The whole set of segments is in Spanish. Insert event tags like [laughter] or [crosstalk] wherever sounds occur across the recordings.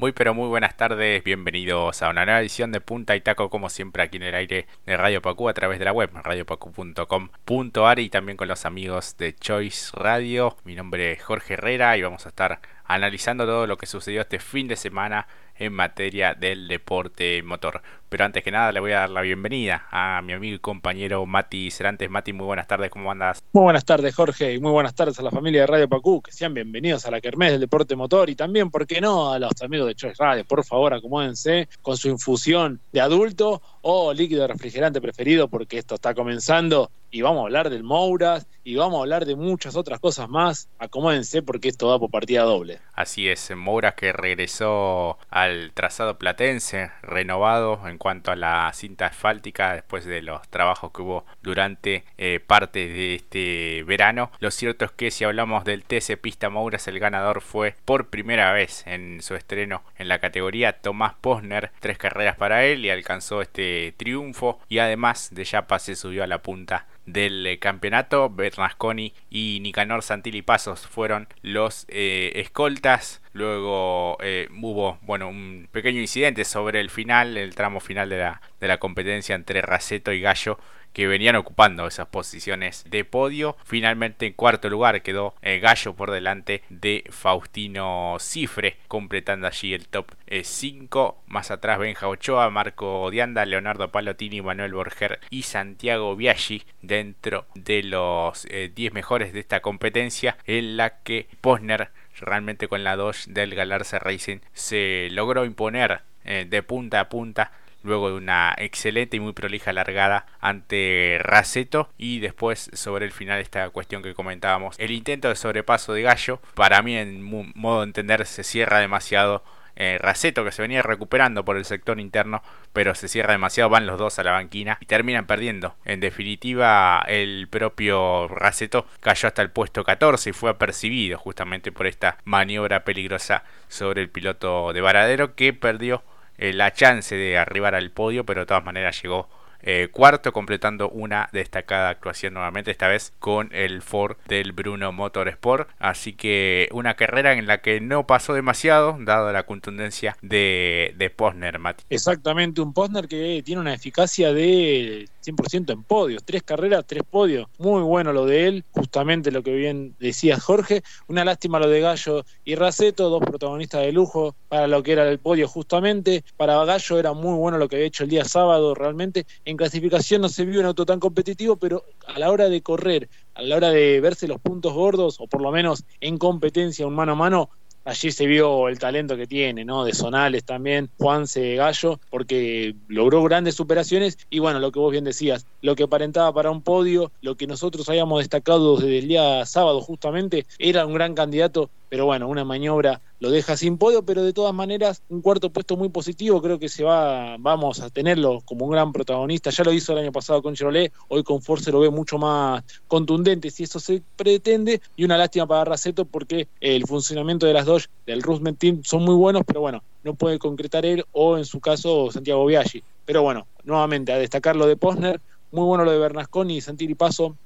Muy pero muy buenas tardes, bienvenidos a una nueva edición de Punta y Taco como siempre aquí en el aire de Radio Pacu a través de la web radiopacu.com.ar y también con los amigos de Choice Radio. Mi nombre es Jorge Herrera y vamos a estar analizando todo lo que sucedió este fin de semana en materia del deporte motor. Pero antes que nada le voy a dar la bienvenida a mi amigo y compañero Mati Cerantes. Mati, muy buenas tardes, ¿cómo andas? Muy buenas tardes, Jorge, y muy buenas tardes a la familia de Radio Pacú, que sean bienvenidos a la Kermés del Deporte Motor y también, ¿por qué no?, a los amigos de Choice Radio. Por favor, acomódense con su infusión de adulto o líquido refrigerante preferido, porque esto está comenzando y vamos a hablar del Mouras y vamos a hablar de muchas otras cosas más. Acomódense porque esto va por partida doble. Así es, Mouras que regresó al trazado platense, renovado en cuanto a la cinta asfáltica después de los trabajos que hubo durante eh, parte de este verano. Lo cierto es que si hablamos del TC Pista Mouras, el ganador fue por primera vez en su estreno en la categoría Tomás Posner, tres carreras para él y alcanzó este triunfo y además de Yapa se subió a la punta del eh, campeonato. Bernasconi y Nicanor Santilli Pasos fueron los eh, escoltas. Luego eh, hubo bueno, un pequeño incidente sobre el final, el tramo final de la, de la competencia entre Raceto y Gallo que venían ocupando esas posiciones de podio. Finalmente en cuarto lugar quedó eh, Gallo por delante de Faustino Cifre, completando allí el top 5. Eh, Más atrás Benja Ochoa, Marco Dianda, Leonardo Palotini, Manuel Borger y Santiago Biaggi dentro de los 10 eh, mejores de esta competencia en la que Posner realmente con la 2 del Galarza Racing se logró imponer de punta a punta luego de una excelente y muy prolija largada ante Raceto y después sobre el final esta cuestión que comentábamos el intento de sobrepaso de Gallo para mí en modo de entender se cierra demasiado eh, Raceto que se venía recuperando por el sector interno, pero se cierra demasiado, van los dos a la banquina y terminan perdiendo. En definitiva, el propio Raceto cayó hasta el puesto 14 y fue apercibido justamente por esta maniobra peligrosa sobre el piloto de Varadero que perdió eh, la chance de arribar al podio, pero de todas maneras llegó eh, cuarto, completando una destacada actuación nuevamente, esta vez con el Ford del Bruno Motorsport. Así que una carrera en la que no pasó demasiado, dado la contundencia de, de Posner, Mati. Exactamente, un Posner que tiene una eficacia de 100% en podios, tres carreras, tres podios. Muy bueno lo de él, justamente lo que bien decía Jorge. Una lástima lo de Gallo y Raceto, dos protagonistas de lujo para lo que era el podio justamente. Para Gallo era muy bueno lo que había hecho el día sábado realmente. En clasificación no se vio un auto tan competitivo, pero a la hora de correr, a la hora de verse los puntos gordos, o por lo menos en competencia, un mano a mano, allí se vio el talento que tiene, ¿no? De Zonales también, Juanse Gallo, porque logró grandes superaciones y bueno, lo que vos bien decías, lo que aparentaba para un podio, lo que nosotros habíamos destacado desde el día sábado justamente, era un gran candidato pero bueno, una maniobra lo deja sin podio, pero de todas maneras un cuarto puesto muy positivo, creo que se va, vamos a tenerlo como un gran protagonista, ya lo hizo el año pasado con Chevrolet, hoy con Force lo ve mucho más contundente si eso se pretende, y una lástima para Raceto porque el funcionamiento de las dos del Rusman Team son muy buenos, pero bueno, no puede concretar él o en su caso Santiago Biaggi, pero bueno, nuevamente a destacar lo de Posner, muy bueno lo de Bernasconi y Santiri Paso,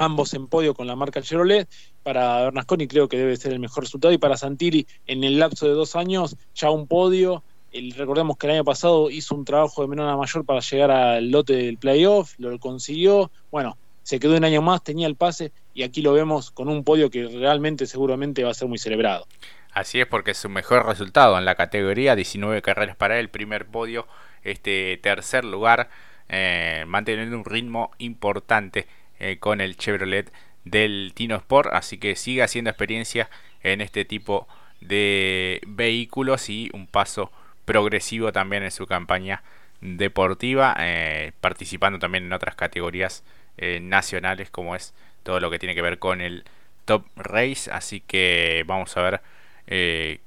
ambos en podio con la marca Chevrolet. Para Bernasconi creo que debe ser el mejor resultado y para Santilli en el lapso de dos años ya un podio. Recordemos que el año pasado hizo un trabajo de menor a mayor para llegar al lote del playoff, lo consiguió. Bueno, se quedó un año más, tenía el pase y aquí lo vemos con un podio que realmente seguramente va a ser muy celebrado. Así es porque es su mejor resultado en la categoría, 19 carreras para él, primer podio, este tercer lugar, eh, manteniendo un ritmo importante eh, con el Chevrolet del Tino Sport. Así que sigue haciendo experiencia en este tipo de vehículos y un paso progresivo también en su campaña deportiva, eh, participando también en otras categorías eh, nacionales como es todo lo que tiene que ver con el Top Race. Así que vamos a ver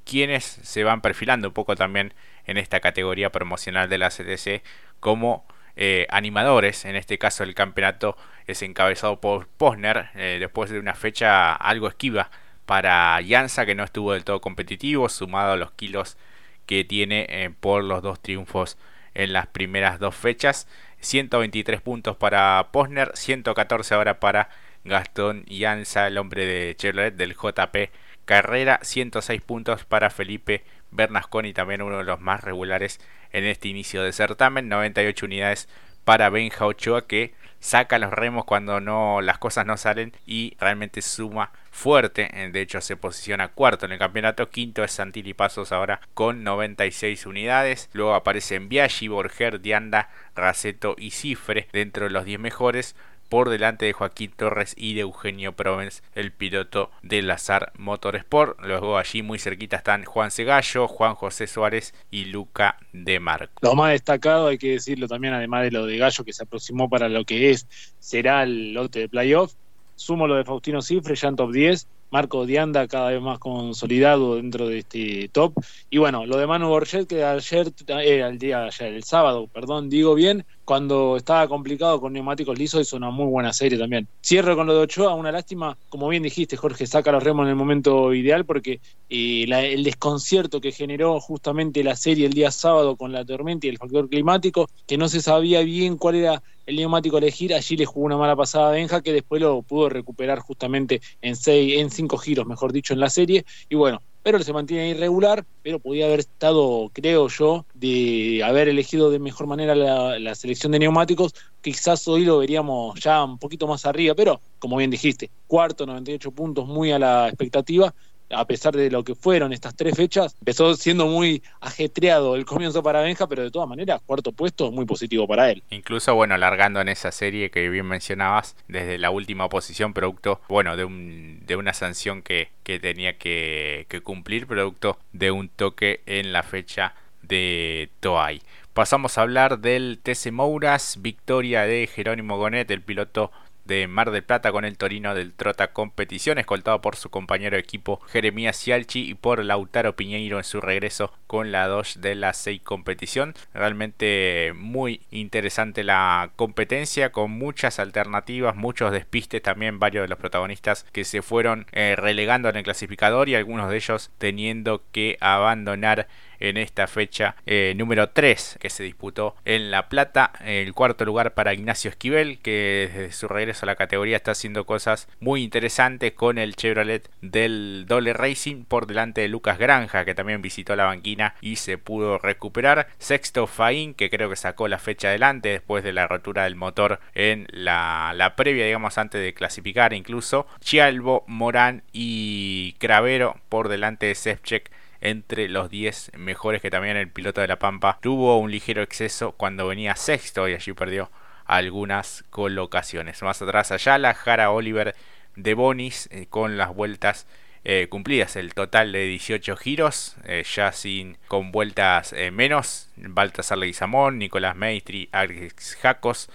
quiénes se van perfilando un poco también en esta categoría promocional de la CTC como eh, animadores. En este caso el campeonato es encabezado por Posner eh, después de una fecha algo esquiva para Jansa que no estuvo del todo competitivo sumado a los kilos que tiene eh, por los dos triunfos en las primeras dos fechas. 123 puntos para Posner, 114 ahora para Gastón Jansa, el hombre de Chevrolet del JP Carrera, 106 puntos para Felipe Bernasconi también uno de los más regulares en este inicio de certamen, 98 unidades para Benja Ochoa que saca los remos cuando no las cosas no salen y realmente suma fuerte, de hecho se posiciona cuarto en el campeonato, quinto es Santilli Pasos ahora con 96 unidades, luego aparecen Biaggi, Borger, Dianda, Raceto y Cifre. Dentro de los 10 mejores, por delante de Joaquín Torres y de Eugenio Provence, el piloto del Lazar Motorsport. Luego allí muy cerquita están Juan Segallo, Juan José Suárez y Luca de Marco. Lo más destacado, hay que decirlo también, además de lo de Gallo que se aproximó para lo que es, será el lote de playoff. Sumo lo de Faustino Cifre, ya en top 10. Marco Dianda cada vez más consolidado dentro de este top. Y bueno, lo de Manu Borget, que ayer, eh, el día ayer, el sábado, perdón, digo bien, cuando estaba complicado con neumáticos lisos, hizo una muy buena serie también. Cierro con lo de Ochoa, una lástima, como bien dijiste, Jorge, saca los remos en el momento ideal porque eh, el desconcierto que generó justamente la serie el día sábado con la tormenta y el factor climático, que no se sabía bien cuál era el neumático a elegir, allí le jugó una mala pasada a Benja que después lo pudo recuperar justamente en seis, en cinco giros, mejor dicho, en la serie. Y bueno, pero se mantiene irregular, pero podía haber estado, creo yo, de haber elegido de mejor manera la, selección de neumáticos, quizás hoy lo veríamos ya un poquito más arriba, pero como bien dijiste, cuarto, 98 puntos, muy a la expectativa, a pesar de lo que fueron estas tres fechas, empezó siendo muy ajetreado el comienzo para Benja, pero de todas maneras, cuarto puesto muy positivo para él. Incluso, bueno, largando en esa serie que bien mencionabas, desde la última posición, producto, bueno, de, un, de una sanción que, que tenía que, que cumplir, producto de un toque en la fecha de Toay. Pasamos a hablar del TC Mouras, victoria de Jerónimo Gonet, el piloto de Mar del Plata con el Torino del Trota Competición, escoltado por su compañero de equipo Jeremías Cialchi y por Lautaro Piñeiro en su regreso con la 2 de la 6 competición. Realmente muy interesante la competencia con muchas alternativas, muchos despistes también, varios de los protagonistas que se fueron eh, relegando en el clasificador y algunos de ellos teniendo que abandonar en esta fecha eh, número 3 que se disputó en La Plata. El cuarto lugar para Ignacio Esquivel, que desde su regreso a la categoría está haciendo cosas muy interesantes con el Chevrolet del Dole Racing por delante de Lucas Granja, que también visitó la banquina y se pudo recuperar. Sexto Faín, que creo que sacó la fecha adelante después de la rotura del motor en la, la previa, digamos, antes de clasificar incluso. Chialbo, Morán y Cravero por delante de Sefchek entre los 10 mejores que también el piloto de La Pampa. Tuvo un ligero exceso cuando venía sexto y allí perdió algunas colocaciones. Más atrás allá la Jara Oliver de Bonis eh, con las vueltas eh, cumplidas, el total de 18 giros, eh, ya sin con vueltas menos, Baltasar Leguizamón, Nicolás Maestri, Alex Jacos,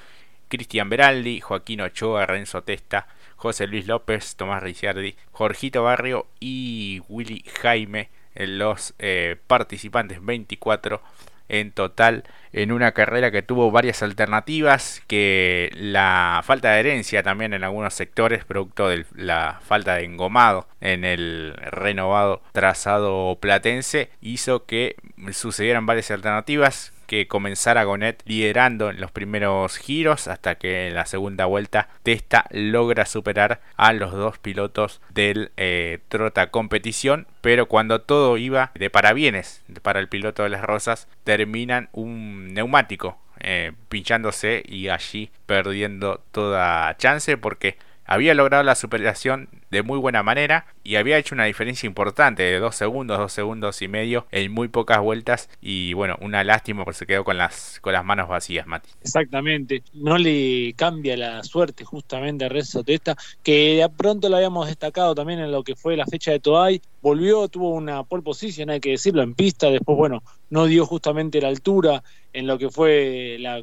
Cristian Beraldi, Joaquín Ochoa, Renzo Testa, José Luis López, Tomás Ricciardi, Jorgito Barrio y Willy Jaime los eh, participantes, 24 en total en una carrera que tuvo varias alternativas, que la falta de herencia también en algunos sectores, producto de la falta de engomado en el renovado trazado platense, hizo que sucedieran varias alternativas que comenzara Gonet liderando en los primeros giros hasta que en la segunda vuelta Testa logra superar a los dos pilotos del eh, Trota Competición. Pero cuando todo iba de parabienes para el piloto de las Rosas terminan un neumático eh, pinchándose y allí perdiendo toda chance porque había logrado la superación de muy buena manera y había hecho una diferencia importante de dos segundos, dos segundos y medio en muy pocas vueltas y bueno, una lástima porque se quedó con las, con las manos vacías, Mati. Exactamente, no le cambia la suerte justamente a Renzo Testa, que de pronto lo habíamos destacado también en lo que fue la fecha de Toay, volvió, tuvo una pole position, hay que decirlo, en pista, después bueno, no dio justamente la altura en lo que fue la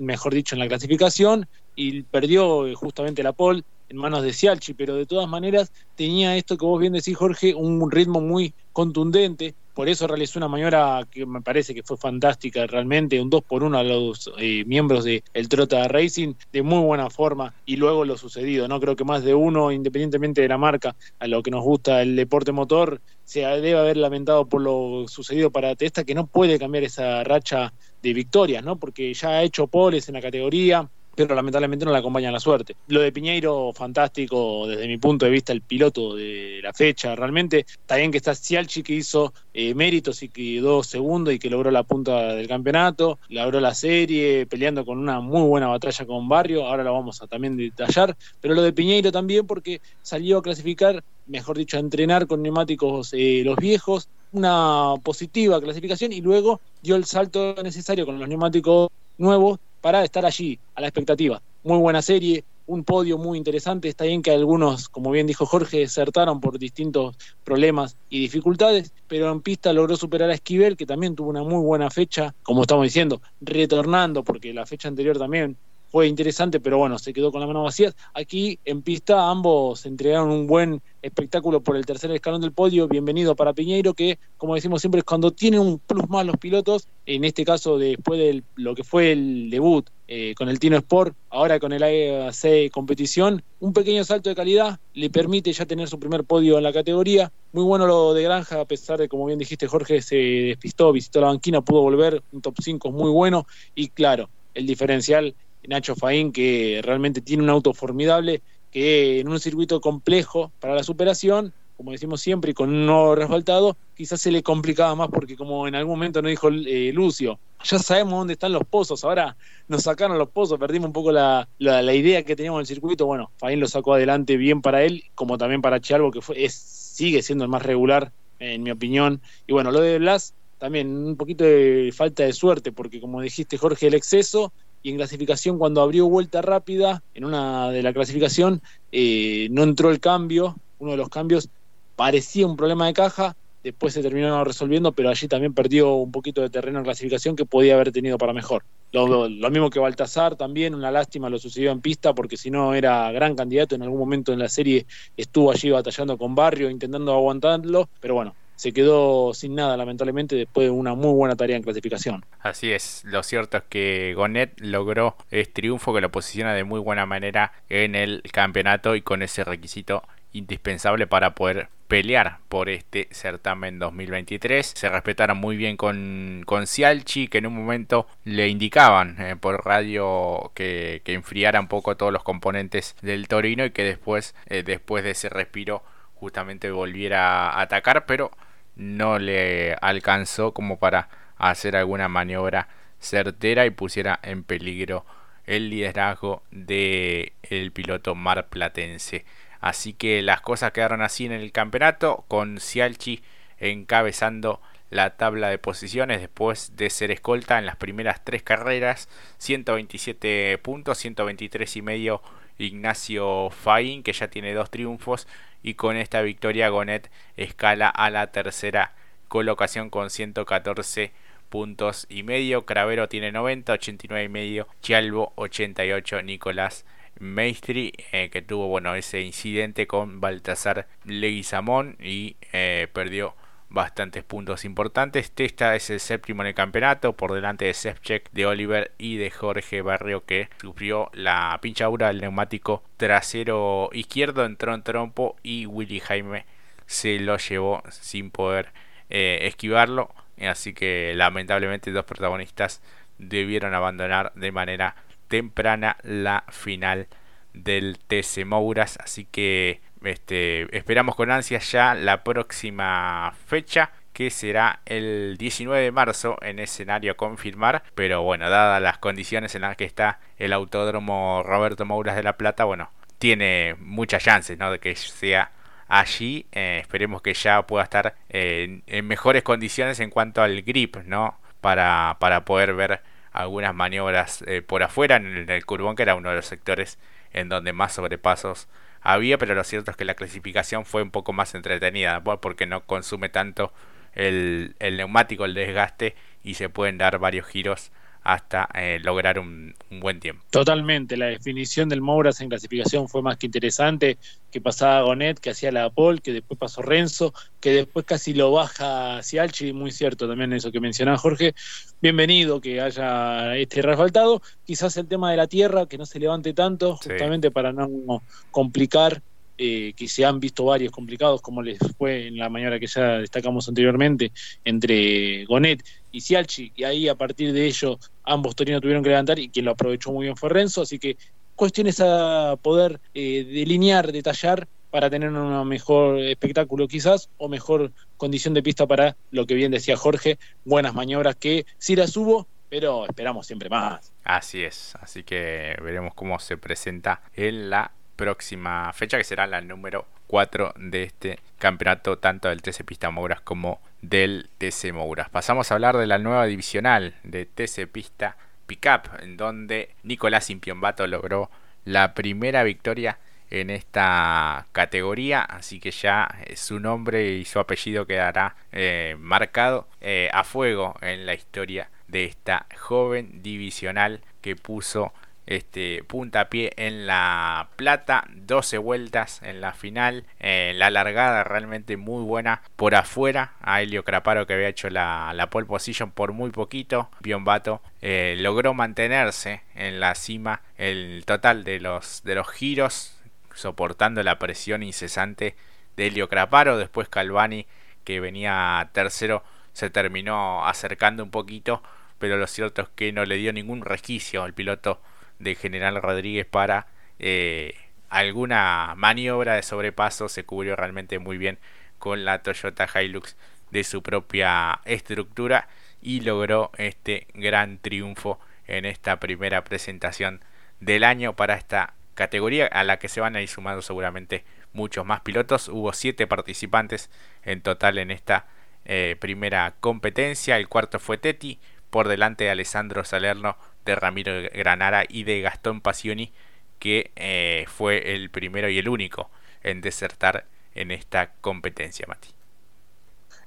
mejor dicho en la clasificación y perdió justamente la pole en manos de Cialchi, pero de todas maneras tenía esto que vos bien decís, Jorge, un ritmo muy contundente, por eso realizó una maniobra que me parece que fue fantástica realmente, un 2 por 1 a los eh, miembros del el Trota Racing de muy buena forma y luego lo sucedido, no creo que más de uno, independientemente de la marca, a lo que nos gusta el deporte motor, se debe haber lamentado por lo sucedido para Testa, que no puede cambiar esa racha de victorias, ¿no? Porque ya ha hecho poles en la categoría, pero lamentablemente no le acompaña la suerte. Lo de Piñeiro, fantástico desde mi punto de vista, el piloto de la fecha. Realmente bien que está Cialchi que hizo eh, méritos y quedó segundo y que logró la punta del campeonato, logró la serie, peleando con una muy buena batalla con Barrio. Ahora la vamos a también detallar. Pero lo de Piñeiro también porque salió a clasificar, mejor dicho, a entrenar con neumáticos eh, los viejos, una positiva clasificación y luego dio el salto necesario con los neumáticos nuevos para estar allí, a la expectativa. Muy buena serie, un podio muy interesante. Está bien que algunos, como bien dijo Jorge, desertaron por distintos problemas y dificultades, pero en pista logró superar a Esquivel, que también tuvo una muy buena fecha, como estamos diciendo, retornando, porque la fecha anterior también fue interesante, pero bueno, se quedó con la mano vacía. Aquí en pista ambos entregaron un buen espectáculo por el tercer escalón del podio. Bienvenido para Piñeiro, que como decimos siempre es cuando tienen un plus más los pilotos, en este caso después de lo que fue el debut eh, con el Tino Sport, ahora con el AEC competición, un pequeño salto de calidad le permite ya tener su primer podio en la categoría. Muy bueno lo de Granja, a pesar de, como bien dijiste Jorge, se despistó, visitó la banquina, pudo volver, un top 5 muy bueno y claro, el diferencial Nacho Faín, que realmente tiene un auto formidable, que en un circuito complejo para la superación, como decimos siempre, y con un no resbaltado, quizás se le complicaba más porque como en algún momento nos dijo eh, Lucio, ya sabemos dónde están los pozos, ahora nos sacaron los pozos, perdimos un poco la, la, idea que teníamos del circuito, bueno, Faín lo sacó adelante bien para él, como también para Chalvo, que fue, es, sigue siendo el más regular, en mi opinión, y bueno, lo de Blas, también un poquito de falta de suerte, porque como dijiste Jorge, el exceso y en clasificación cuando abrió vuelta rápida, en una de la clasificación, eh, no entró el cambio, uno de los cambios parecía un problema de caja, después se terminó resolviendo, pero allí también perdió un poquito de terreno en clasificación que podía haber tenido para mejor. Lo, lo, mismo que Baltasar también, una lástima lo sucedió en pista porque si no era gran candidato, en algún momento en la serie estuvo allí batallando con Barrio, intentando aguantarlo, pero bueno, se quedó sin nada lamentablemente después de una muy buena tarea en clasificación. Así es, lo cierto es que Gonet logró este triunfo que lo posiciona de muy buena manera en el campeonato y con ese requisito indispensable para poder pelear por este certamen 2023. Se respetaron muy bien con, con Cialchi, que en un momento le indicaban eh, por radio que, que, enfriara un poco todos los componentes del Torino y que después, eh, después de ese respiro, justamente volviera a atacar, pero no le alcanzó como para hacer alguna maniobra certera y pusiera en peligro el liderazgo del el piloto marplatense. Así que las cosas quedaron así en el campeonato, con Cialchi encabezando la tabla de posiciones después de ser escolta en las primeras tres carreras, 127 puntos, 123 y medio Ignacio Faín, que ya tiene dos triunfos, y con esta victoria Gonet escala a la tercera colocación con 114 puntos y medio. Cravero tiene 90, 89 y medio. Chialvo 88, Nicolás Maestri, eh, que tuvo bueno ese incidente con Baltasar Leguizamón y eh, perdió bastantes puntos importantes. Testa es el séptimo en el campeonato, por delante de Sefchek, de Oliver y de Jorge Barrio, que sufrió la pinchadura del neumático trasero izquierdo, entró en trompo y Willy Jaime se lo llevó sin poder eh, esquivarlo. Así que lamentablemente dos protagonistas debieron abandonar de manera temprana la final del TC Mouras. Así que este, esperamos con ansias ya la próxima fecha que será el 19 de marzo en escenario confirmar, pero bueno, dadas las condiciones en las que está el autódromo Roberto Mouras de la Plata, bueno, tiene muchas chances ¿no? de que sea allí, eh, esperemos que ya pueda estar en mejores condiciones en cuanto al grip, ¿no? Para, para poder ver algunas maniobras eh, por afuera en el, en el Curbón, que era uno de los sectores en donde más sobrepasos había, pero lo cierto es que la clasificación fue un poco más entretenida, porque no consume tanto el, el neumático, el desgaste, y se pueden dar varios giros hasta eh, lograr un, buen tiempo. Totalmente, la definición del Mouras en clasificación fue más que interesante, que pasaba Gonet, que hacía la Paul, que después pasó Renzo, que después casi lo baja Cialchi, muy cierto también eso que mencionaba Jorge, bienvenido que haya este resbaltado, quizás el tema de la tierra, que no se levante tanto, justamente para no complicar eh, que se han visto varios complicados, como les fue en la maniobra que ya destacamos anteriormente, entre Gonet y Cialchi, y ahí a partir de ello ambos torinos tuvieron que levantar y quien lo aprovechó muy bien fue Renzo, así que cuestiones a poder eh, delinear, detallar para tener un mejor espectáculo quizás o mejor condición de pista para lo que bien decía Jorge, buenas maniobras que sí las hubo, pero esperamos siempre más. Así es, así que veremos cómo se presenta en la próxima fecha que será la número 4 de este campeonato tanto del TC Pista Mouras como del TC Mouras. Pasamos a hablar de la nueva divisional de TC Pista Pickup en donde Nicolás Impiombato logró la primera victoria en esta categoría, así que ya eh, su nombre y su apellido quedará eh, marcado eh, a fuego en la historia de esta joven divisional que puso este puntapié en la plata 12 vueltas en la final la largada realmente muy buena por afuera a Helio Craparo que había hecho la, la pole position por muy poquito Biombato logró mantenerse en la cima el total de los de los giros soportando la presión incesante de Helio Craparo. Después Calvani, que venía tercero, se terminó acercando un poquito, pero lo cierto es que no le dio ningún resquicio al piloto de General Rodríguez para eh, alguna maniobra de sobrepaso. Se cubrió realmente muy bien con la Toyota Hilux de su propia estructura y logró este gran triunfo en esta primera presentación del año para esta categoría a la que se van a ir sumando seguramente muchos más pilotos. Hubo siete participantes en total en esta eh, primera competencia. El cuarto fue Teti, por delante de Alessandro Salerno, de Ramiro Granara y de Gastón Passioni, que eh, fue el primero y el único en desertar en esta competencia, Mati.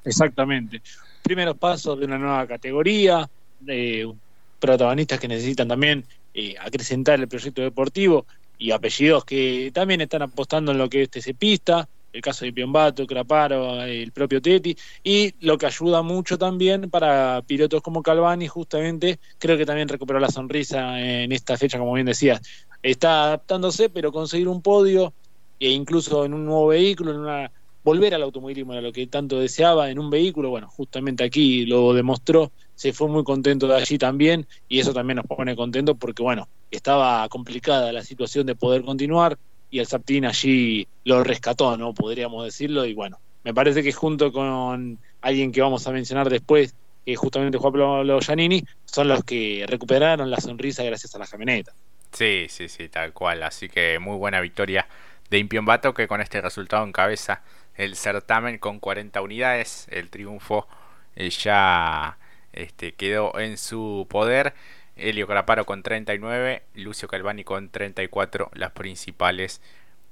Exactamente. Primeros pasos de una nueva categoría, de protagonistas que necesitan también eh, acrecentar el proyecto deportivo y apellidos que también están apostando en lo que es TC Pista, el caso de Piombato, Craparo, el propio Teti, y lo que ayuda mucho también para pilotos como Calvani, justamente, creo que también recuperó la sonrisa en esta fecha, como bien decías. Está adaptándose, pero conseguir un podio, e incluso en un nuevo vehículo, en una volver al automovilismo era lo que tanto deseaba en un vehículo, bueno, justamente aquí lo demostró, se fue muy contento de allí también y eso también nos pone contento porque, bueno, estaba complicada la situación de poder continuar y el Saptin allí lo rescató, ¿no? Podríamos decirlo y bueno, me parece que junto con alguien que vamos a mencionar después, que justamente Juan Pablo Giannini, son los que recuperaron la sonrisa gracias a la camioneta. Sí, sí, sí, tal cual. Así que muy buena victoria de Impiombato que con este resultado encabeza el certamen con 40 unidades. El triunfo eh, ya este, quedó en su poder. Helio Caraparo con 39, Lucio Calvani con 34, las principales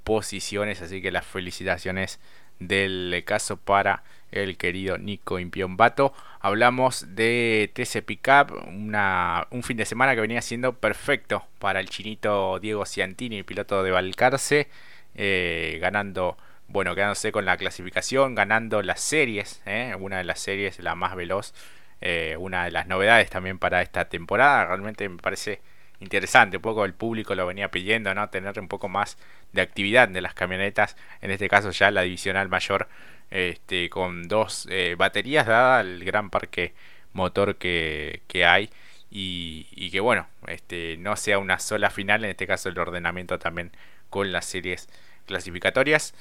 posiciones. Así que las felicitaciones del caso para el querido Nico Impiombato. Hablamos de TC Pickup, un fin de semana que venía siendo perfecto para el chinito Diego Ciantini, piloto de Valcarce, eh, ganando bueno, quedándose con la clasificación, ganando las series, ¿eh? una de las series, la más veloz, eh, una de las novedades también para esta temporada. Realmente me parece interesante, un poco el público lo venía pidiendo, ¿no? Tener un poco más de actividad de las camionetas, en este caso ya la divisional mayor, este, con dos eh, baterías, dada el gran parque motor que, que hay. Y, y, que bueno, este, no sea una sola final, en este caso el ordenamiento también con las series clasificatorias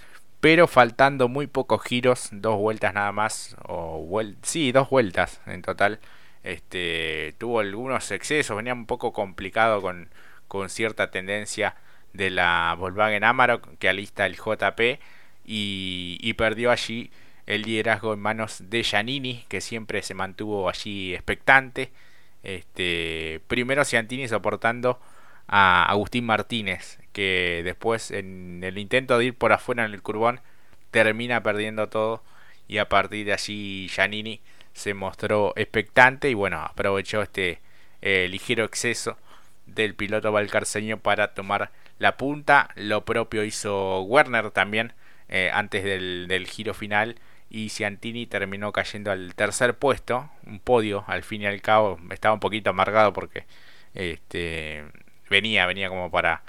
pero faltando muy pocos giros, dos vueltas nada más, o sí, dos vueltas en total. Este, tuvo algunos excesos, venía un poco complicado con, con cierta tendencia de la Volkswagen Amarok que alista el JP y, y, perdió allí el liderazgo en manos de Giannini que siempre se mantuvo allí expectante. Este, primero Ciantini soportando a Agustín Martínez, que después en el intento de ir por afuera en el curbón termina perdiendo todo y a partir de allí Giannini se mostró expectante y bueno, aprovechó este eh, ligero exceso del piloto valcarceño para tomar la punta. Lo propio hizo Werner también eh, antes del, del, giro final y Ciantini terminó cayendo al tercer puesto, un podio al fin y al cabo. Estaba un poquito amargado porque este, venía, venía como para,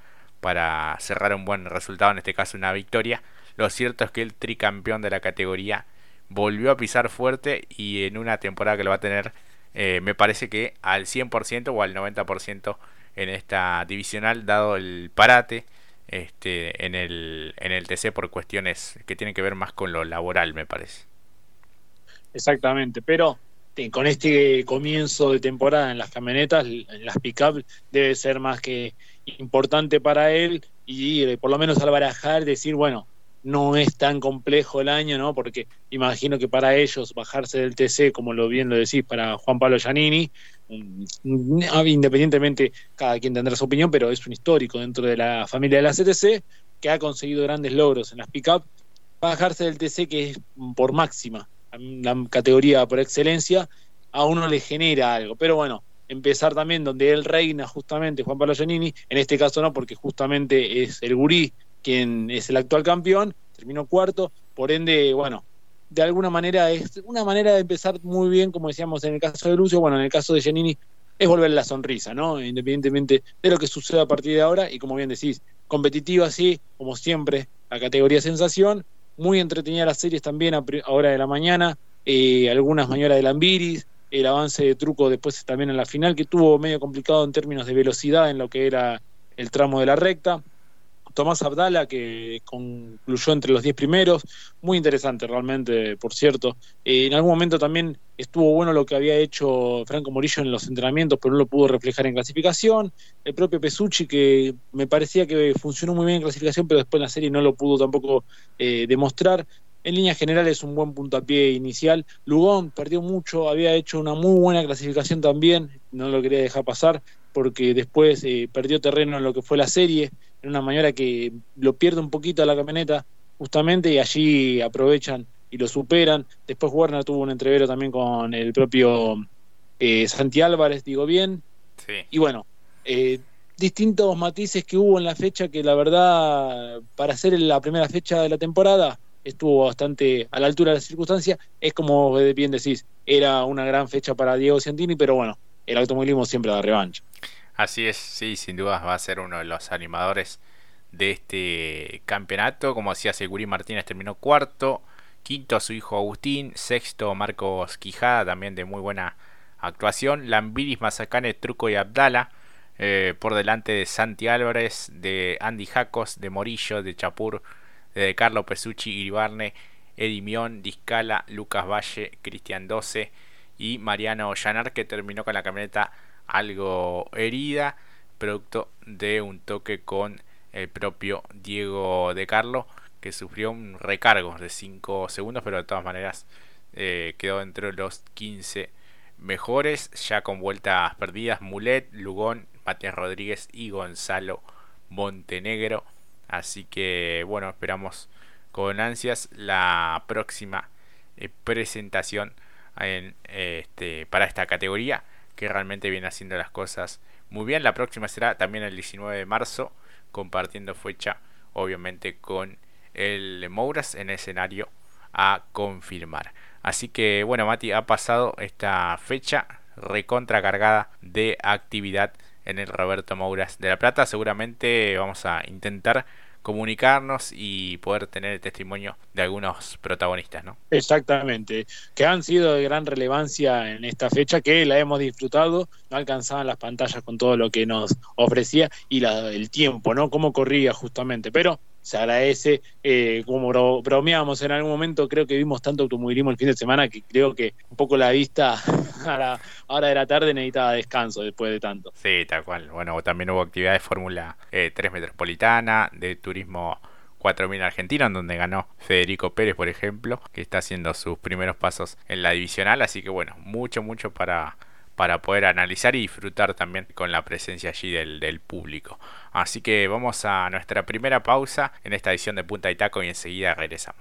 para cerrar un buen resultado, en este caso una victoria. Lo cierto es que el tricampeón de la categoría volvió a pisar fuerte y en una temporada que lo va a tener eh, me parece que al 100% o al 90% en esta divisional, dado el parate este, en, el, en el TC por cuestiones que tienen que ver más con lo laboral, me parece. Exactamente, pero con este comienzo de temporada en las camionetas, en las pick-up, debe ser más que importante para él y eh, por lo menos al barajar decir, bueno, no es tan complejo el año, ¿no? Porque imagino que para ellos bajarse del TC, como lo bien lo decís, para Juan Pablo Giannini, independientemente cada quien tendrá su opinión, pero es un histórico dentro de la familia de la CTC que ha conseguido grandes logros en las pick-up. Bajarse del TC, que es por máxima, la categoría por excelencia, a uno le genera algo. Pero bueno, empezar también donde él reina justamente, Juan Pablo Giannini, en este caso no, porque justamente es el gurí quien es el actual campeón, terminó cuarto, por ende, bueno, de alguna manera es una manera de empezar muy bien, como decíamos en el caso de Lucio, bueno, en el caso de Giannini es volver la sonrisa, ¿no? Independientemente de lo que suceda a partir de ahora, y como bien decís, competitiva sí, como siempre, la categoría sensación, muy entretenida las series también a, hora de la mañana, eh, algunas maniobras de Lambiris, el avance de truco después también en la final, que tuvo medio complicado en términos de velocidad en lo que era el tramo de la recta. Tomás Abdala, que concluyó entre los 10 primeros, muy interesante realmente, por cierto. Eh, en algún momento también estuvo bueno lo que había hecho Franco Morillo en los entrenamientos, pero no lo pudo reflejar en clasificación. El propio Pesucci, que me parecía que funcionó muy bien en clasificación, pero después en la serie no lo pudo tampoco eh, demostrar. En línea general es un buen puntapié inicial. Lugón perdió mucho, había hecho una muy buena clasificación también, no lo quería dejar pasar porque después eh, perdió terreno en lo que fue la serie en una maniera que lo pierde un poquito a la camioneta, justamente, y allí aprovechan y lo superan. Después Werner tuvo un entrevero también con el propio eh, Santi Álvarez, digo bien. Y bueno, eh, distintos matices que hubo en la fecha que la verdad, para ser la primera fecha de la temporada, estuvo bastante a la altura de la circunstancia. Es como bien decís, era una gran fecha para Diego Ciantini, pero bueno, el automovilismo siempre da revancha. Así es, sí, sin duda va a ser uno de los animadores de este campeonato. Como decía Segurí Martínez terminó cuarto, quinto su hijo Agustín, sexto Marcos Quijada, también de muy buena actuación. Lambiris, Mazacane, Truco y Abdala. Eh, por delante de Santi Álvarez, de Andy Jacos, de Morillo, de Chapur, de Carlo Pesucci, Iribarne, Edimión, Discala, Lucas Valle, Cristian 12 y Mariano Llanar que terminó con la camioneta algo herida, producto de un toque con el propio Diego de Carlo, que sufrió un recargo de 5 segundos, pero de todas maneras eh, quedó entre los 15 mejores, ya con vueltas perdidas, Mulet, Lugón, Matías Rodríguez y Gonzalo Montenegro. Así que bueno, esperamos con ansias la próxima eh, presentación en, este, para esta categoría que realmente viene haciendo las cosas muy bien. La próxima será también el 19 de marzo, compartiendo fecha obviamente con el Mouras en escenario a confirmar. Así que bueno, Mati, ha pasado esta fecha recontra cargada de actividad en el Roberto Mouras de la Plata. Seguramente vamos a intentar comunicarnos y poder tener el testimonio de algunos protagonistas, ¿no? Exactamente, que han sido de gran relevancia en esta fecha, que la hemos disfrutado, no alcanzaban las pantallas con todo lo que nos ofrecía y la, el tiempo, ¿no? Cómo corría justamente, pero se agradece. Eh, como bromeamos en algún momento, creo que vimos tanto automovilismo el fin de semana que creo que un poco la vista [laughs] a la hora de la tarde necesitaba descanso después de tanto. Sí, tal cual. Bueno, también hubo actividad de Fórmula 3 eh, Metropolitana, de Turismo 4000 Argentina, en donde ganó Federico Pérez, por ejemplo, que está haciendo sus primeros pasos en la divisional. Así que bueno, mucho, mucho para para poder analizar y disfrutar también con la presencia allí del, del, público. Así que vamos a nuestra primera pausa en esta edición de Punta y Taco y enseguida regresamos.